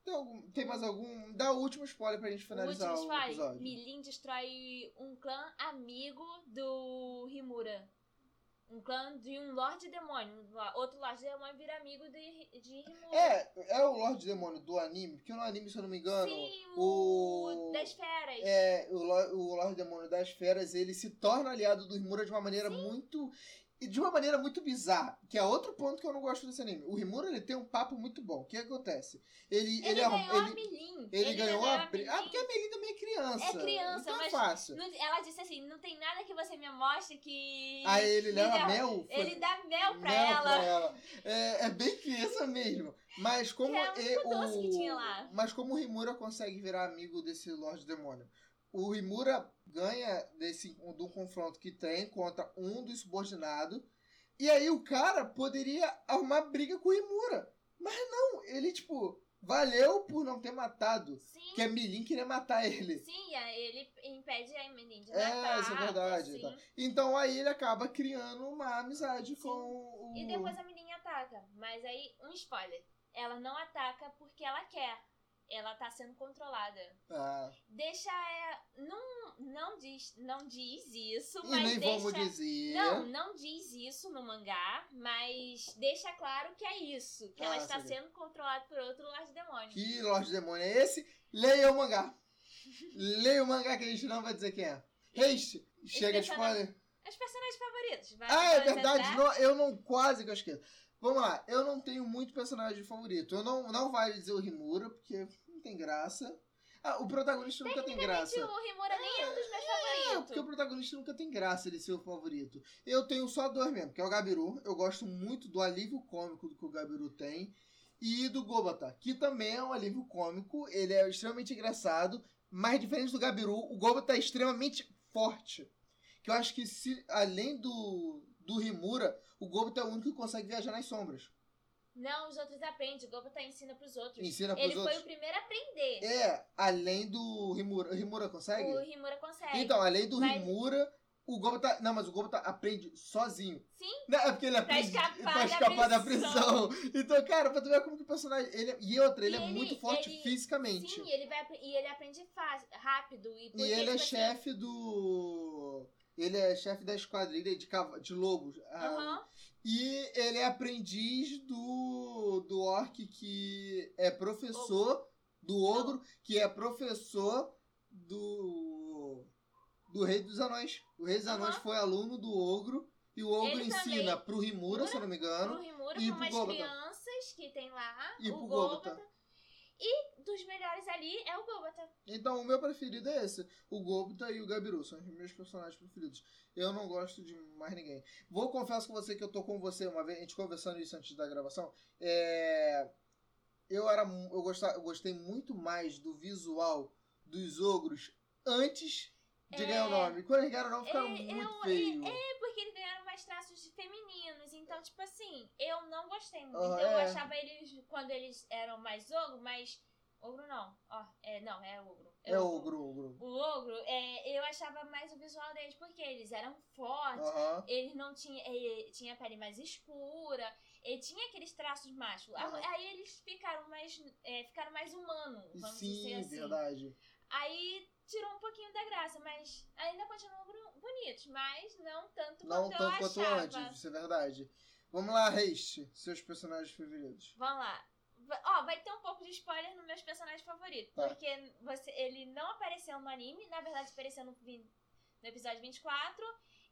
Tem, algum- tem mais algum. Dá o último spoiler pra gente o finalizar último o, spoiler. episódio. Milin destrói um clã amigo do Rimura. Um clã de um Lorde Demônio. Outro Lorde Demônio vira amigo de, de Rimura. É, é o Lorde Demônio do anime, porque no anime, se eu não me engano, Sim, o, o- das feras. é, o, o Lorde Demônio das Feras, ele se torna aliado do Rimura de uma maneira muito. E De uma maneira muito bizarra, que é outro ponto que eu não gosto desse anime. O Rimura ele tem um papo muito bom. O que acontece? Ele, Ele, ele, ganhou arruma- a ele, Milin. ele ganhou a. Milin. Ah, porque a Melin também é criança. É criança, então mas é fácil. Não- ela disse assim: não tem nada que você me mostre que. Aí ele me leva dá- mel. foi- Ele dá mel pra Mel ela. pra ela. É, é bem criança mesmo. Mas como é o é único doce que tinha lá. Mas como o Rimura consegue virar amigo desse Lorde Demônio? O Rimura ganha desse de um confronto que tem contra um dos subordinados. E aí o cara poderia arrumar briga com o Rimura. Mas não, ele, tipo, valeu por não ter matado. Sim. Que a Milin queria matar ele. Sim, ele impede a Milin de É, matar. isso é verdade, assim. tá. Então aí ele acaba criando uma amizade Sim. com o. E depois a Milin ataca. Mas aí, um spoiler. Ela não ataca porque ela quer. Ela tá sendo controlada. Ah, Deixa ela. Não, não diz, não diz isso, E mas nem deixa... vamos dizer. Não, não diz isso no mangá, mas deixa claro que é isso. Que ela Ah, está sim. sendo controlada por outro Lorde Demônio. Que Lorde Demônio é esse? Leia o mangá. <laughs> Leia o mangá que a gente não vai dizer quem é. Haste, chega de spoiler. Os personagens favoritos. Vai Ah, é verdade. Não, eu não quase que eu esqueço. Vamos lá, eu não tenho muito personagem favorito. Eu não, não vai dizer o Rimura, porque não tem graça. Ah, o protagonista nunca tem graça. O Rimura nem é um dos meus É, favoritos. porque o protagonista nunca tem graça ele ser o favorito. Eu tenho só dois mesmo, que é o Gabiru. Eu gosto muito do alívio cômico que o Gabiru tem. E do Gobata, que também é um alívio cômico. Ele é extremamente engraçado. Mas diferente do Gabiru, o Gobata é extremamente forte. Que eu acho que se além do, do Rimura, o Gobata é o único que consegue viajar nas sombras. Não, os outros aprendem. O Gobata ensina pros outros. Ensina pros Ele foi outros. o primeiro a aprender. É, além do Rimura. O Rimura consegue? O Rimura consegue. Então, além do Mas- Rimura, o Gobata. Não, mas o Gobata aprende sozinho. Sim. Não, é porque ele aprende escapar pra da escapar da prisão. prisão. <laughs> Então, cara, pra tu ver como que o personagem. Ele, e outra, ele E é ele- muito forte ele- fisicamente. Sim, ele vai, e ele aprende fácil, rápido. E, e ele é tipo assim, chefe do. Ele é chefe da esquadrilha de, cava- de lobos. Aham. E ele é aprendiz do, do orc que é professor, do ogro, que é professor do. do Rei dos Anões. O Rei dos Aham. Anões foi aluno do ogro. E o ogro Ele ensina também- pro Rimura, se eu não me engano. Pro Rimura, e pra umas Gobata. crianças que tem lá. E o pro Gobata. Gobata. E dos melhores ali é o Gobata. Então, o meu preferido é esse. O Gobita e o Gabiru são os meus personagens preferidos. Eu não gosto de mais ninguém. Vou confesso com você que eu tô com você uma vez, a gente conversando isso antes da gravação. É... Eu, era, eu, gostava, eu gostei muito mais do visual dos ogros antes de É. ganhar o nome. Quando eles ganharam o nome, ficaram É, muito eu- feio. É porque eles ganharam mais traços femininos. Então, tipo assim, eu não gostei muito. Eu é. achava eles, quando eles eram mais ogro, mais. Ogro não. Ó, é, não, é ogro. É ogro, ogro. O ogro, é, eu achava mais o visual deles, porque eles eram fortes, eles não tinham. Tinha a pele mais escura, ele tinha aqueles traços machos. Aham. Aí eles ficaram mais. é, ficaram mais humanos, vamos dizer Sim, assim. verdade. Aí tirou um pouquinho da graça, mas ainda continuam bonitos, mas não tanto Não quanto tanto eu quanto achava. antes, isso é verdade. Vamos lá, Reist, seus personagens preferidos. Vamos lá. Ó, vai ter um pouco de spoiler nos meus personagens favoritos. Tá. Porque você, ele não apareceu no anime, na verdade apareceu no, no episódio 24.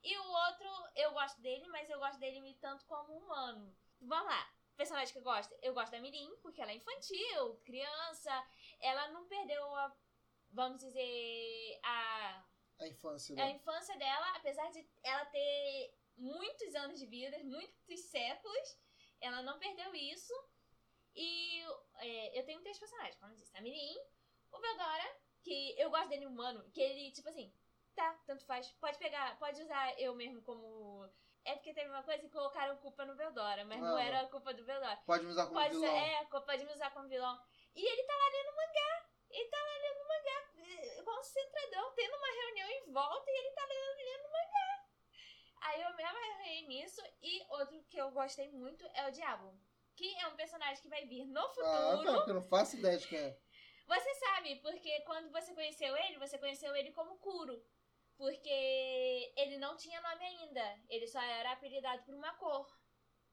E o outro, eu gosto dele, mas eu gosto dele tanto como humano. Vamos lá. Personagem que eu gosto. Eu gosto da Mirim, porque ela é infantil, criança. Ela não perdeu a. Vamos dizer. A A infância a dela. infância dela, apesar de ela ter muitos anos de vida, muitos séculos, ela não perdeu isso. E é, eu tenho três personagens, como eu disse, a Mirim, o Veldora, que eu gosto dele humano, que ele, tipo assim, tá, tanto faz, pode pegar, pode usar eu mesmo como. É porque teve uma coisa que colocaram culpa no Veldora, mas não Ah, era a culpa do Veldora. Pode me usar como Pode vilão. é, pode me usar como vilão. E ele tá lá lendo mangá. Ele tá lá lendo mangá, eh, concentradão, tendo uma reunião em volta e ele tá lendo, lendo mangá. Aí eu me amarrei nisso. E outro que eu gostei muito é o Diabo. Que é um personagem que vai vir no Ah, futuro. tá, porque eu não faço ideia de quem é. <laughs> Você sabe, porque quando você conheceu ele, você conheceu ele como Kuro. Porque ele não tinha nome ainda. Ele só era apelidado por uma cor.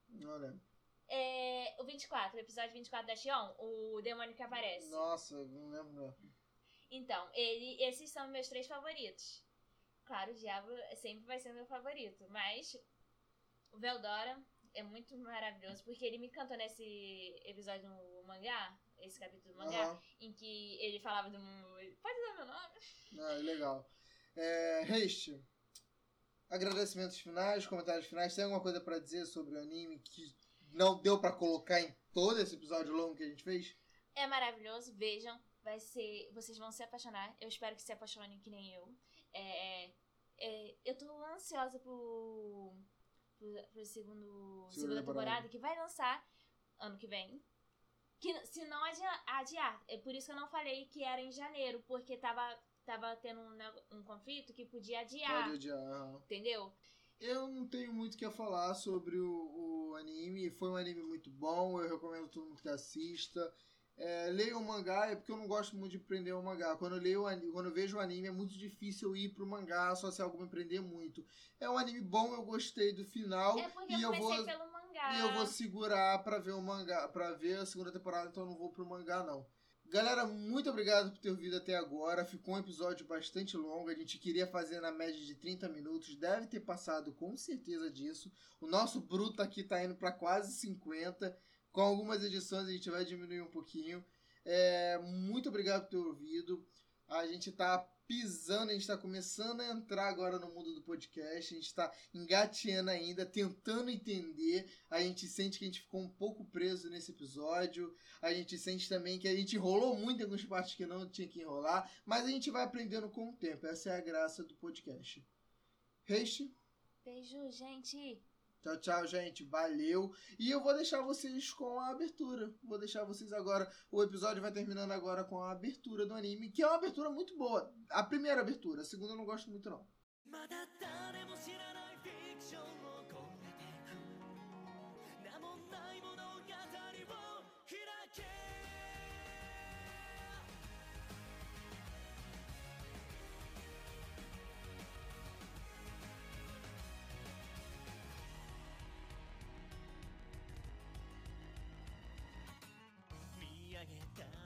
Não lembro. É, o 24, o episódio 24 da Xion, o demônio que aparece. Nossa, não lembro. Então, ele, esses são meus três favoritos. Claro, o Diabo sempre vai ser meu favorito, mas o Veldora é muito maravilhoso, porque ele me encantou nesse episódio no mangá, esse capítulo do mangá, Aham. em que ele falava do. Pode usar meu nome? Ah, legal. É, Reist, agradecimentos finais, comentários finais. Tem alguma coisa pra dizer sobre o anime que não deu pra colocar em todo esse episódio longo que a gente fez? É maravilhoso, vejam. Vai ser. Vocês vão se apaixonar. Eu espero que se apaixonem que nem eu. É, é, eu tô ansiosa pro. pro, pro segundo, segunda temporada. temporada. que vai lançar ano que vem. Que se não adiar, adiar. É por isso que eu não falei que era em janeiro, porque tava, tava tendo um, um conflito que podia adiar. Pode adiar. Entendeu? Eu não tenho muito o que falar sobre o, o anime. Foi um anime muito bom. Eu recomendo todo mundo que assista. É, leio o mangá é porque eu não gosto muito de prender o mangá. Quando eu, leio, quando eu vejo o anime é muito difícil eu ir pro mangá, só se algo me prender muito. É um anime bom, eu gostei do final. É porque e eu eu vou, pelo mangá. e eu vou segurar pra ver o mangá, para ver a segunda temporada, então eu não vou pro mangá não. Galera, muito obrigado por ter ouvido até agora. Ficou um episódio bastante longo. A gente queria fazer na média de 30 minutos. Deve ter passado com certeza disso. O nosso bruto aqui tá indo para quase 50. Com algumas edições a gente vai diminuir um pouquinho. É, muito obrigado por ter ouvido. A gente tá pisando, a gente tá começando a entrar agora no mundo do podcast. A gente tá engateando ainda, tentando entender. A gente sente que a gente ficou um pouco preso nesse episódio. A gente sente também que a gente enrolou muito em algumas partes que não tinha que enrolar. Mas a gente vai aprendendo com o tempo. Essa é a graça do podcast. Reishi, Beijo, gente. Tchau, tchau, gente. Valeu. E eu vou deixar vocês com a abertura. Vou deixar vocês agora. O episódio vai terminando agora com a abertura do anime, que é uma abertura muito boa. A primeira abertura, a segunda eu não gosto muito, não. again.